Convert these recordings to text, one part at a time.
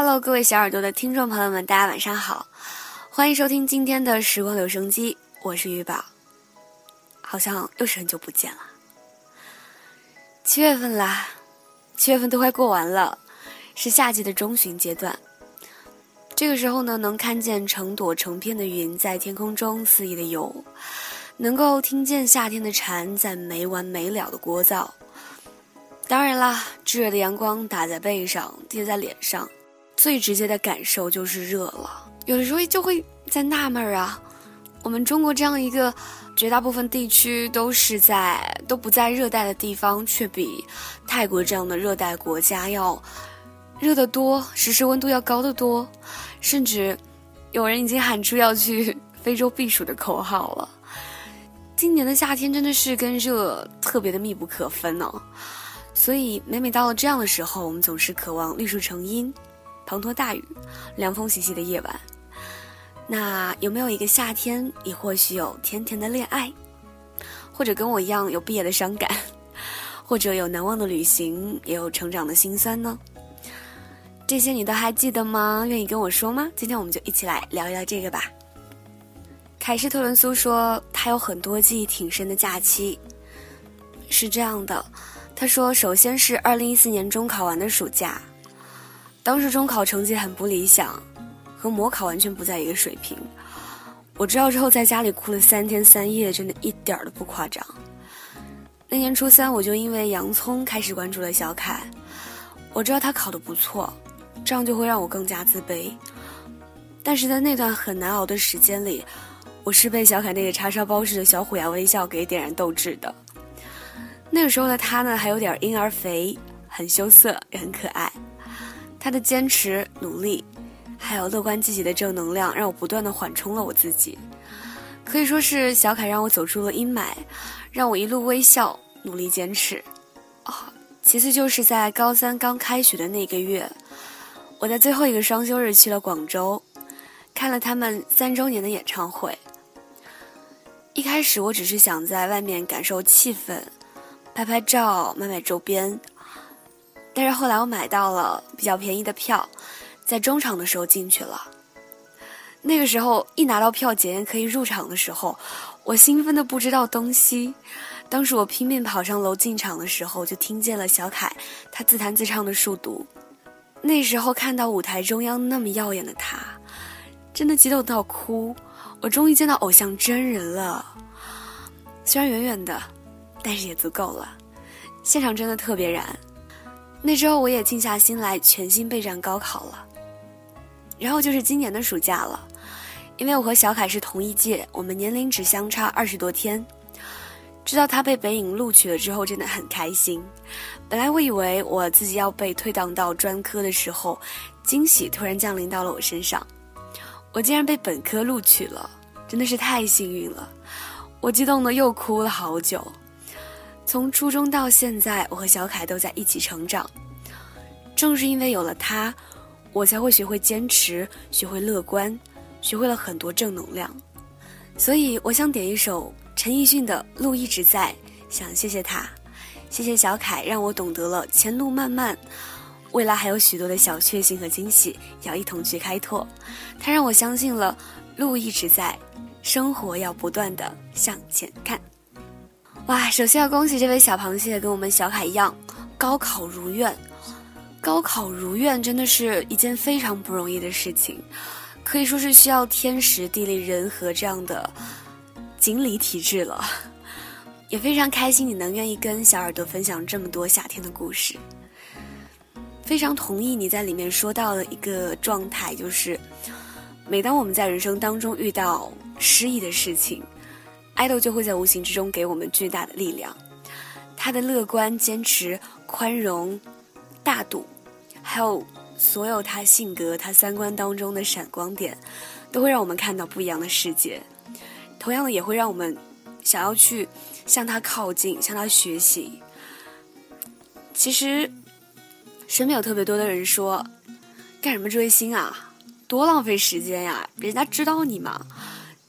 Hello，各位小耳朵的听众朋友们，大家晚上好，欢迎收听今天的时光留声机，我是鱼宝。好像又是很久不见了，七月份啦，七月份都快过完了，是夏季的中旬阶段。这个时候呢，能看见成朵成片的云在天空中肆意的游，能够听见夏天的蝉在没完没了的聒噪。当然啦，炙热的阳光打在背上，贴在脸上。最直接的感受就是热了，有的时候就会在纳闷啊，我们中国这样一个绝大部分地区都是在都不在热带的地方，却比泰国这样的热带国家要热得多，实时温度要高得多，甚至有人已经喊出要去 非洲避暑的口号了。今年的夏天真的是跟热特别的密不可分呢，所以每每到了这样的时候，我们总是渴望绿树成荫。滂沱大雨，凉风习习的夜晚，那有没有一个夏天，你或许有甜甜的恋爱，或者跟我一样有毕业的伤感，或者有难忘的旅行，也有成长的辛酸呢？这些你都还记得吗？愿意跟我说吗？今天我们就一起来聊一聊这个吧。凯士特伦苏说，他有很多记忆挺深的假期，是这样的，他说，首先是二零一四年中考完的暑假。当时中考成绩很不理想，和模考完全不在一个水平。我知道之后在家里哭了三天三夜，真的一点儿都不夸张。那年初三，我就因为洋葱开始关注了小凯。我知道他考得不错，这样就会让我更加自卑。但是在那段很难熬的时间里，我是被小凯那个叉烧包式的小虎牙微笑给点燃斗志的。那个时候的他呢，还有点婴儿肥，很羞涩，也很可爱。他的坚持、努力，还有乐观积极的正能量，让我不断的缓冲了我自己。可以说是小凯让我走出了阴霾，让我一路微笑，努力坚持。哦，其次就是在高三刚开学的那个月，我在最后一个双休日去了广州，看了他们三周年的演唱会。一开始我只是想在外面感受气氛，拍拍照，买买周边。但是后来我买到了比较便宜的票，在中场的时候进去了。那个时候一拿到票检验可以入场的时候，我兴奋的不知道东西。当时我拼命跑上楼进场的时候，就听见了小凯他自弹自唱的数独。那时候看到舞台中央那么耀眼的他，真的激动到哭。我终于见到偶像真人了，虽然远远的，但是也足够了。现场真的特别燃。那之后，我也静下心来，全心备战高考了。然后就是今年的暑假了，因为我和小凯是同一届，我们年龄只相差二十多天。知道他被北影录取了之后，真的很开心。本来我以为我自己要被退档到专科的时候，惊喜突然降临到了我身上，我竟然被本科录取了，真的是太幸运了。我激动的又哭了好久。从初中到现在，我和小凯都在一起成长。正是因为有了他，我才会学会坚持，学会乐观，学会了很多正能量。所以，我想点一首陈奕迅的《路一直在》，想谢谢他，谢谢小凯，让我懂得了前路漫漫，未来还有许多的小确幸和惊喜要一同去开拓。他让我相信了路一直在，生活要不断的向前看。哇，首先要恭喜这位小螃蟹跟我们小凯一样，高考如愿。高考如愿真的是一件非常不容易的事情，可以说是需要天时地利人和这样的锦鲤体质了。也非常开心你能愿意跟小耳朵分享这么多夏天的故事。非常同意你在里面说到的一个状态，就是每当我们在人生当中遇到失意的事情。爱豆就会在无形之中给我们巨大的力量，他的乐观、坚持、宽容、大度，还有所有他性格、他三观当中的闪光点，都会让我们看到不一样的世界。同样的，也会让我们想要去向他靠近、向他学习。其实，身边有特别多的人说：“干什么追星啊？多浪费时间呀！人家知道你吗？”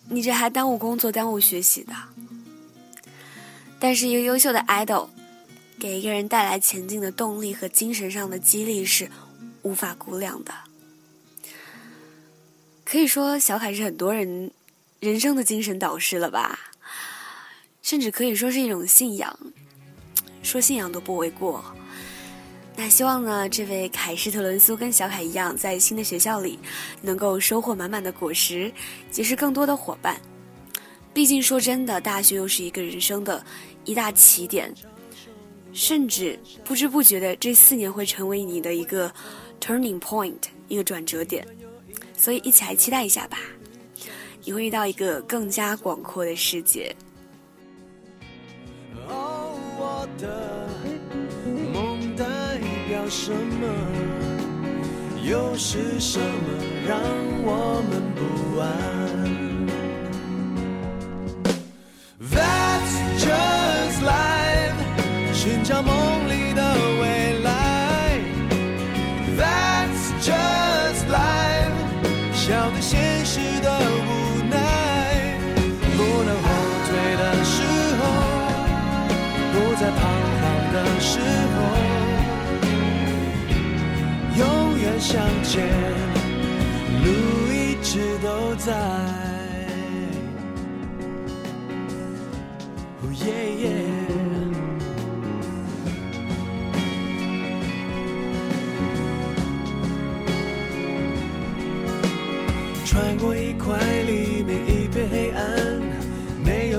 你这还耽误工作、耽误学习的。但是一个优秀的 idol，给一个人带来前进的动力和精神上的激励是无法估量的。可以说，小凯是很多人人生的精神导师了吧？甚至可以说是一种信仰，说信仰都不为过。那希望呢，这位凯施特伦苏跟小凯一样，在新的学校里能够收获满满的果实，结识更多的伙伴。毕竟说真的，大学又是一个人生的一大起点，甚至不知不觉的这四年会成为你的一个 turning point，一个转折点。所以一起来期待一下吧，你会遇到一个更加广阔的世界。哦，我的什么？又是什么让我们不安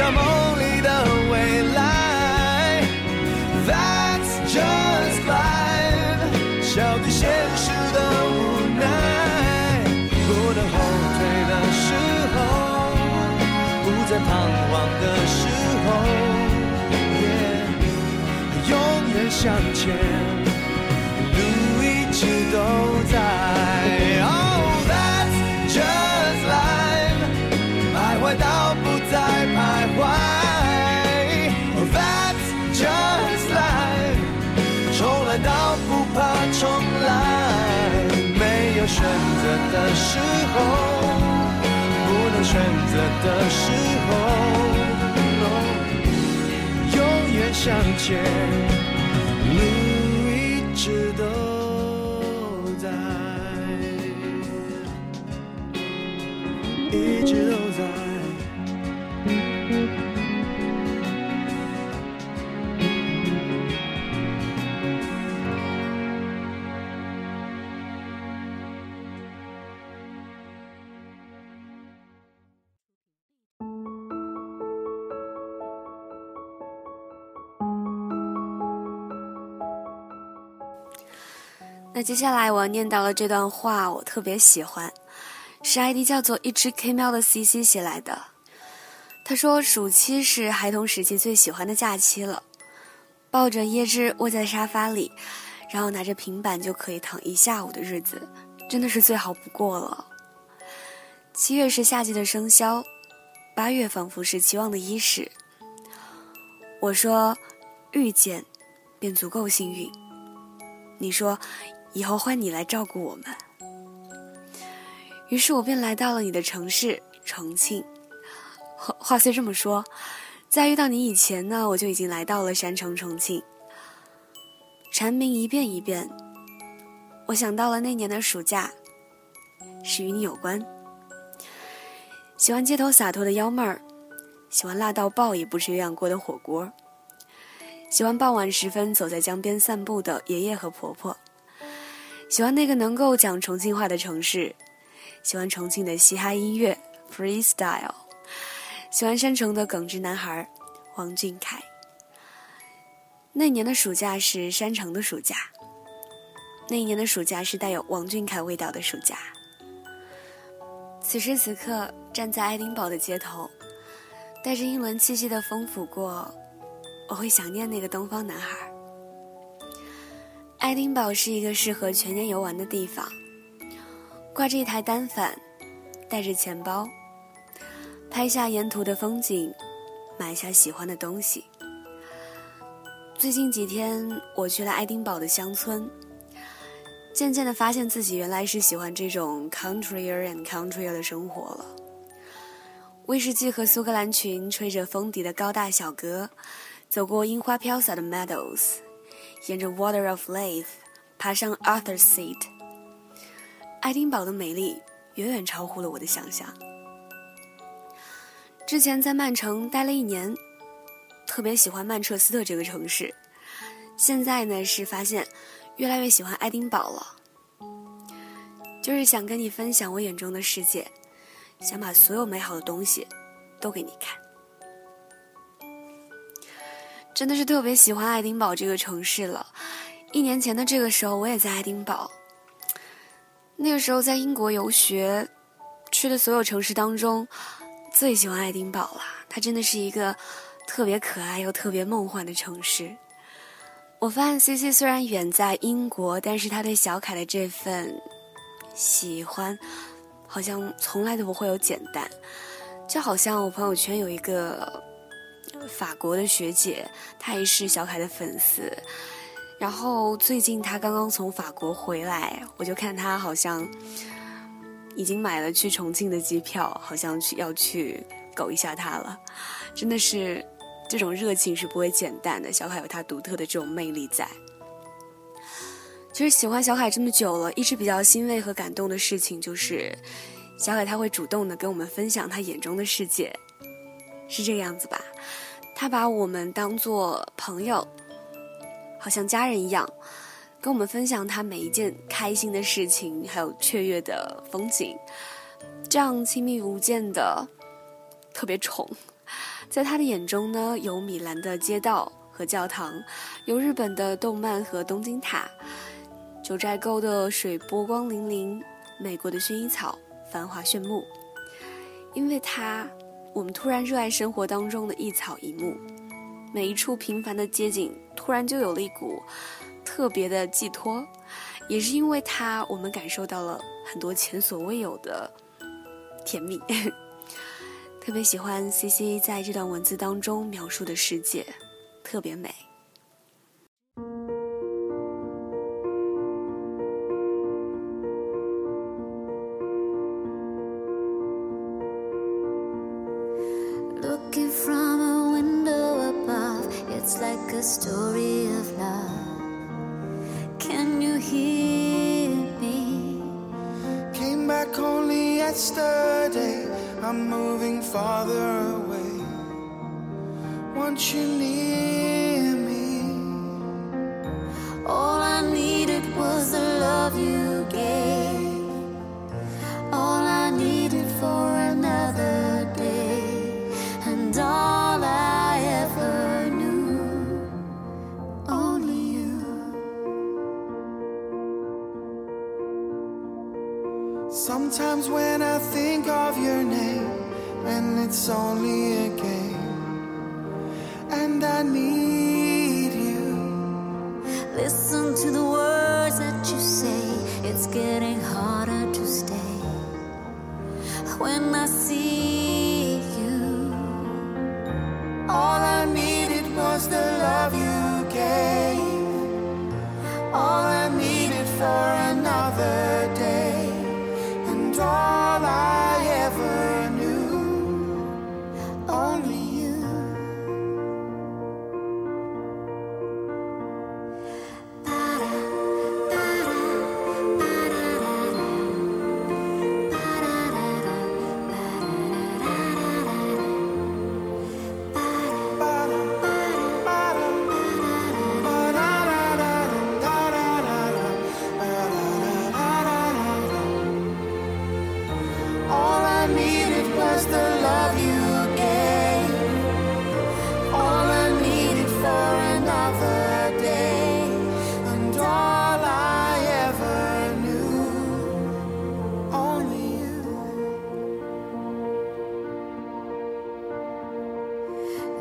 向梦里的未来。That's just life，笑对现实的无奈。不能后退的时候，不再彷徨的时候，yeah, 永远向前，路一直都在。有选择的时候，不能选择的时候。永远向前，你一直都在，一直都在。那接下来我要念到的这段话，我特别喜欢，是 ID 叫做一只 K 喵的 CC 写来的。他说：“暑期是孩童时期最喜欢的假期了，抱着椰汁窝在沙发里，然后拿着平板就可以躺一下午的日子，真的是最好不过了。七月是夏季的生肖，八月仿佛是期望的伊始。我说，遇见，便足够幸运。你说。”以后换你来照顾我们。于是我便来到了你的城市重庆。话话虽这么说，在遇到你以前呢，我就已经来到了山城重庆。蝉鸣一遍一遍，我想到了那年的暑假，是与你有关。喜欢街头洒脱的幺妹儿，喜欢辣到爆也不吃鸳鸯锅的火锅，喜欢傍晚时分走在江边散步的爷爷和婆婆。喜欢那个能够讲重庆话的城市，喜欢重庆的嘻哈音乐 freestyle，喜欢山城的耿直男孩王俊凯。那年的暑假是山城的暑假，那一年的暑假是带有王俊凯味道的暑假。此时此刻，站在爱丁堡的街头，带着英伦气息的风拂过，我会想念那个东方男孩。爱丁堡是一个适合全年游玩的地方。挂着一台单反，带着钱包，拍下沿途的风景，买下喜欢的东西。最近几天，我去了爱丁堡的乡村，渐渐的发现自己原来是喜欢这种 countryer and countryer 的生活了。威士忌和苏格兰裙吹着风笛的高大小阁，走过樱花飘洒的 meadows。沿着 Water of Life 爬上 Arthur's Seat，爱丁堡的美丽远远超乎了我的想象。之前在曼城待了一年，特别喜欢曼彻斯特这个城市。现在呢是发现越来越喜欢爱丁堡了，就是想跟你分享我眼中的世界，想把所有美好的东西都给你看。真的是特别喜欢爱丁堡这个城市了。一年前的这个时候，我也在爱丁堡。那个时候在英国游学，去的所有城市当中，最喜欢爱丁堡了。它真的是一个特别可爱又特别梦幻的城市。我发现 C C 虽然远在英国，但是他对小凯的这份喜欢，好像从来都不会有减淡。就好像我朋友圈有一个。法国的学姐，她也是小凯的粉丝。然后最近她刚刚从法国回来，我就看她好像已经买了去重庆的机票，好像去要去苟一下她了。真的是这种热情是不会减淡的。小凯有他独特的这种魅力在。其实喜欢小凯这么久了，一直比较欣慰和感动的事情就是，小凯他会主动的跟我们分享他眼中的世界，是这个样子吧？他把我们当做朋友，好像家人一样，跟我们分享他每一件开心的事情，还有雀跃的风景，这样亲密无间的，特别宠。在他的眼中呢，有米兰的街道和教堂，有日本的动漫和东京塔，九寨沟的水波光粼粼，美国的薰衣草繁华炫目，因为他。我们突然热爱生活当中的一草一木，每一处平凡的街景突然就有了一股特别的寄托。也是因为它，我们感受到了很多前所未有的甜蜜。特别喜欢 C C 在这段文字当中描述的世界，特别美。don't you need? Father.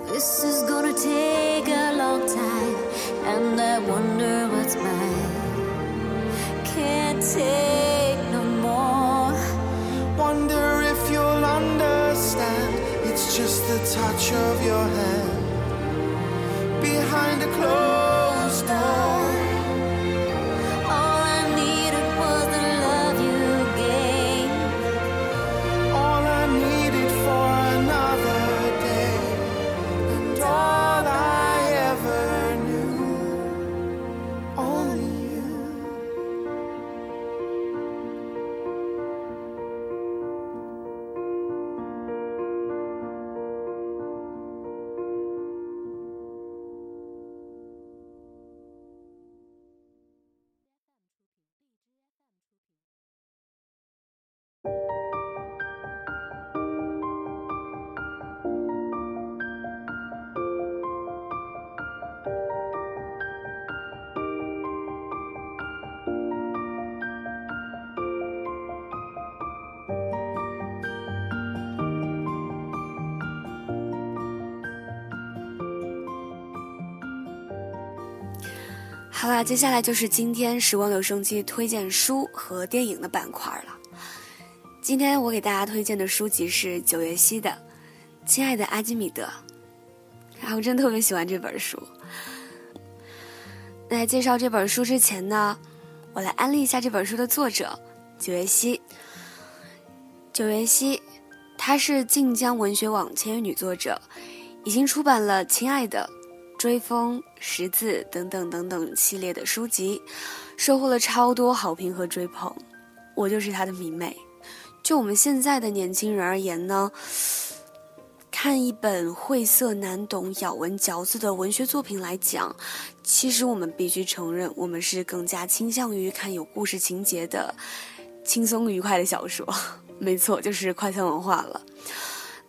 This is gonna take a long time, and I wonder what's mine. Can't take no more. Wonder if you'll understand. It's just the touch of your hand behind a closed 好啦，接下来就是今天时光留声机推荐书和电影的板块了。今天我给大家推荐的书籍是九月溪的《亲爱的阿基米德》，然后我真特别喜欢这本书。在介绍这本书之前呢，我来安利一下这本书的作者九月溪。九月溪，她是晋江文学网签约女作者，已经出版了《亲爱的》。追风、识字等等等等系列的书籍，收获了超多好评和追捧。我就是他的迷妹。就我们现在的年轻人而言呢，看一本晦涩难懂、咬文嚼字的文学作品来讲，其实我们必须承认，我们是更加倾向于看有故事情节的轻松愉快的小说。没错，就是快餐文化了。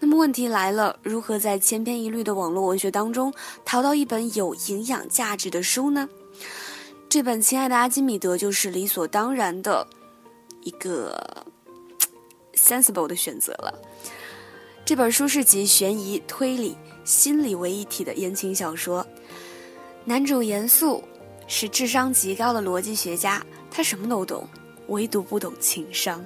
那么问题来了，如何在千篇一律的网络文学当中淘到一本有营养价值的书呢？这本《亲爱的阿基米德》就是理所当然的一个 sensible 的选择了。这本书是集悬疑、推理、心理为一体的言情小说。男主严肃，是智商极高的逻辑学家，他什么都懂，唯独不懂情商。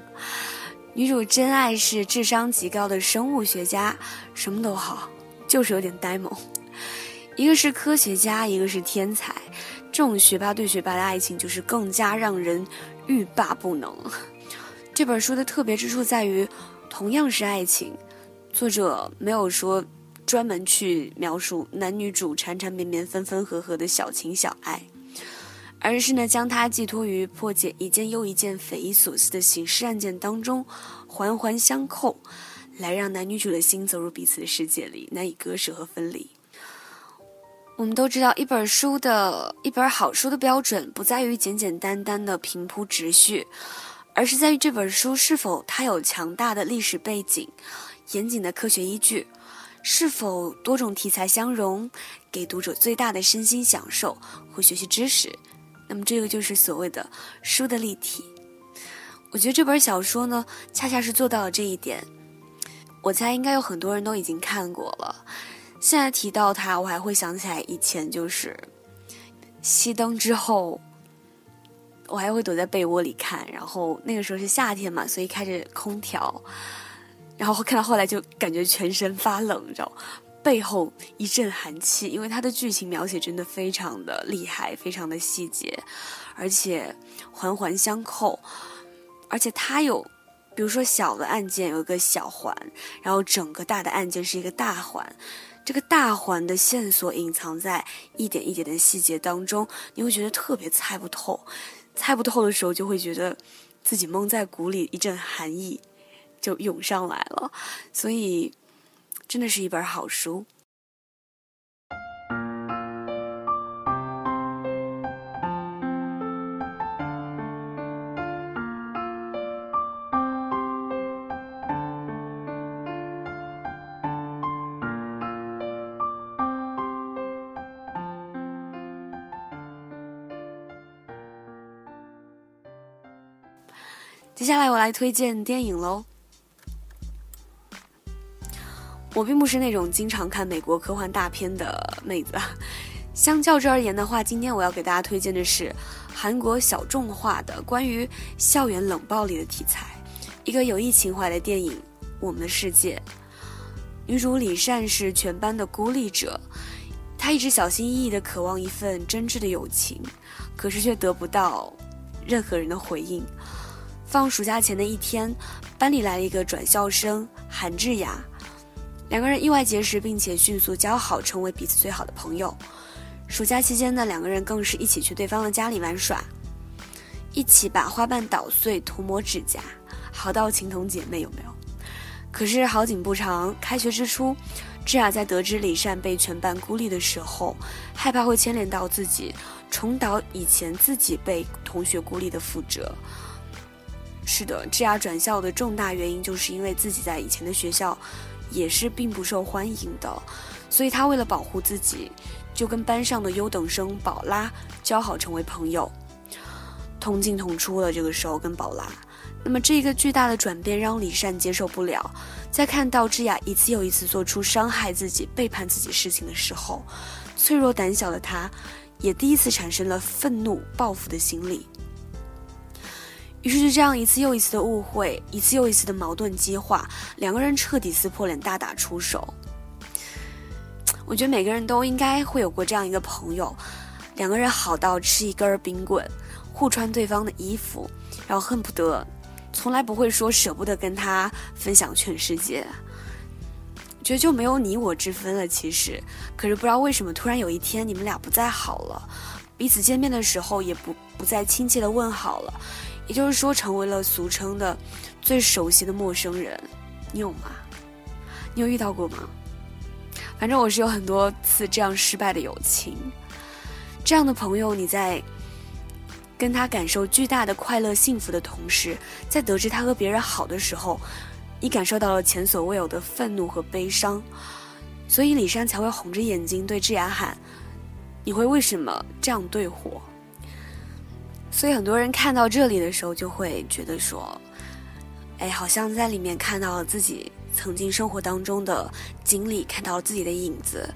女主真爱是智商极高的生物学家，什么都好，就是有点呆萌。一个是科学家，一个是天才，这种学霸对学霸的爱情就是更加让人欲罢不能。这本书的特别之处在于，同样是爱情，作者没有说专门去描述男女主缠缠绵绵、分分合合的小情小爱。而是呢，将它寄托于破解一件又一件匪夷所思的刑事案件当中，环环相扣，来让男女主的心走入彼此的世界里，难以割舍和分离。我们都知道，一本书的一本好书的标准，不在于简简单单的平铺直叙，而是在于这本书是否它有强大的历史背景、严谨的科学依据，是否多种题材相融，给读者最大的身心享受和学习知识。那么这个就是所谓的书的立体。我觉得这本小说呢，恰恰是做到了这一点。我猜应该有很多人都已经看过了。现在提到它，我还会想起来以前就是熄灯之后，我还会躲在被窝里看。然后那个时候是夏天嘛，所以开着空调，然后看到后来就感觉全身发冷，你知道。背后一阵寒气，因为它的剧情描写真的非常的厉害，非常的细节，而且环环相扣，而且它有，比如说小的案件有一个小环，然后整个大的案件是一个大环，这个大环的线索隐藏在一点一点的细节当中，你会觉得特别猜不透，猜不透的时候就会觉得自己蒙在鼓里，一阵寒意就涌上来了，所以。真的是一本好书。接下来我来推荐电影喽。我并不是那种经常看美国科幻大片的妹子，相较之而言的话，今天我要给大家推荐的是韩国小众化的关于校园冷暴力的题材，一个有益情怀的电影《我们的世界》。女主李善是全班的孤立者，她一直小心翼翼地渴望一份真挚的友情，可是却得不到任何人的回应。放暑假前的一天，班里来了一个转校生韩智雅。两个人意外结识，并且迅速交好，成为彼此最好的朋友。暑假期间呢，两个人更是一起去对方的家里玩耍，一起把花瓣捣碎涂抹指甲，好到情同姐妹，有没有？可是好景不长，开学之初，智雅在得知李善被全班孤立的时候，害怕会牵连到自己，重蹈以前自己被同学孤立的覆辙。是的，智雅转校的重大原因，就是因为自己在以前的学校。也是并不受欢迎的，所以他为了保护自己，就跟班上的优等生宝拉交好，成为朋友，同进同出了。这个时候跟宝拉，那么这个巨大的转变让李善接受不了，在看到智雅一次又一次做出伤害自己、背叛自己事情的时候，脆弱胆小的他，也第一次产生了愤怒报复的心理。于是就这样一次又一次的误会，一次又一次的矛盾激化，两个人彻底撕破脸，大打出手。我觉得每个人都应该会有过这样一个朋友，两个人好到吃一根冰棍，互穿对方的衣服，然后恨不得从来不会说舍不得跟他分享全世界，觉得就没有你我之分了。其实，可是不知道为什么，突然有一天你们俩不再好了，彼此见面的时候也不不再亲切的问好了。也就是说，成为了俗称的最熟悉的陌生人，你有吗？你有遇到过吗？反正我是有很多次这样失败的友情。这样的朋友，你在跟他感受巨大的快乐、幸福的同时，在得知他和别人好的时候，你感受到了前所未有的愤怒和悲伤。所以李珊才会红着眼睛对智雅喊：“你会为什么这样对我？”所以很多人看到这里的时候，就会觉得说：“哎，好像在里面看到了自己曾经生活当中的经历，看到了自己的影子。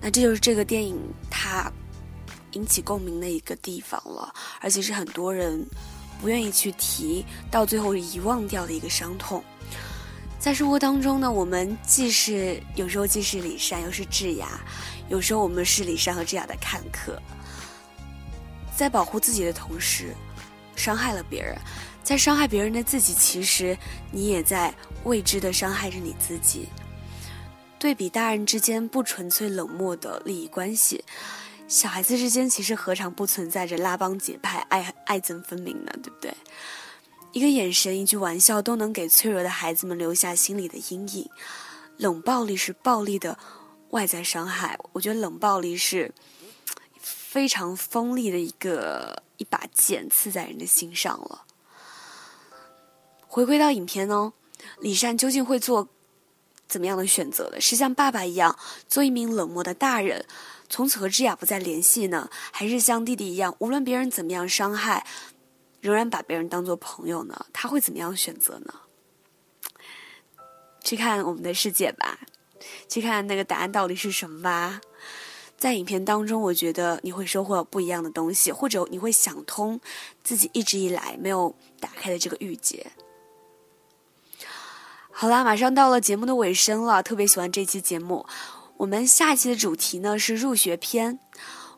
那这就是这个电影它引起共鸣的一个地方了，而且是很多人不愿意去提到最后遗忘掉的一个伤痛。在生活当中呢，我们既是有时候既是李善，又是智雅，有时候我们是李善和智雅的看客，在保护自己的同时，伤害了别人，在伤害别人的自己，其实你也在未知的伤害着你自己。对比大人之间不纯粹冷漠的利益关系，小孩子之间其实何尝不存在着拉帮结派、爱爱憎分明呢？对不对？一个眼神，一句玩笑，都能给脆弱的孩子们留下心理的阴影。冷暴力是暴力的外在伤害，我觉得冷暴力是非常锋利的一个一把剑，刺在人的心上了。回归到影片呢，李善究竟会做怎么样的选择呢？是像爸爸一样做一名冷漠的大人，从此和智雅不再联系呢？还是像弟弟一样，无论别人怎么样伤害？仍然把别人当做朋友呢？他会怎么样选择呢？去看我们的世界吧，去看那个答案到底是什么吧。在影片当中，我觉得你会收获不一样的东西，或者你会想通自己一直以来没有打开的这个郁结。好啦，马上到了节目的尾声了，特别喜欢这期节目。我们下期的主题呢是入学篇。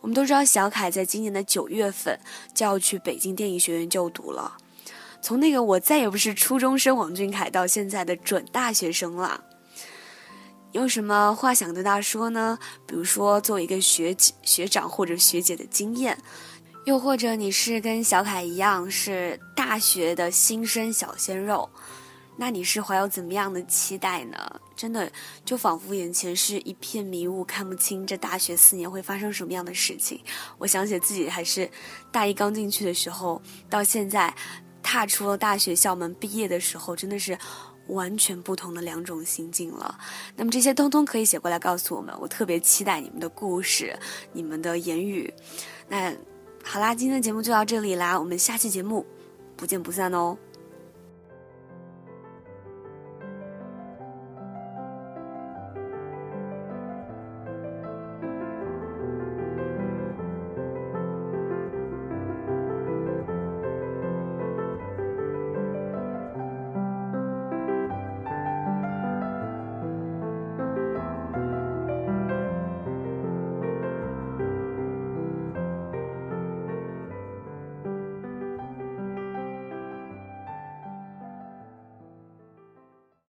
我们都知道，小凯在今年的九月份就要去北京电影学院就读了。从那个我再也不是初中生王俊凯，到现在的准大学生了，有什么话想对他说呢？比如说，作为一个学学长或者学姐的经验，又或者你是跟小凯一样是大学的新生小鲜肉。那你是怀有怎么样的期待呢？真的就仿佛眼前是一片迷雾，看不清这大学四年会发生什么样的事情。我想起自己还是大一刚进去的时候，到现在踏出了大学校门毕业的时候，真的是完全不同的两种心境了。那么这些通通可以写过来告诉我们，我特别期待你们的故事，你们的言语。那好啦，今天的节目就到这里啦，我们下期节目不见不散哦。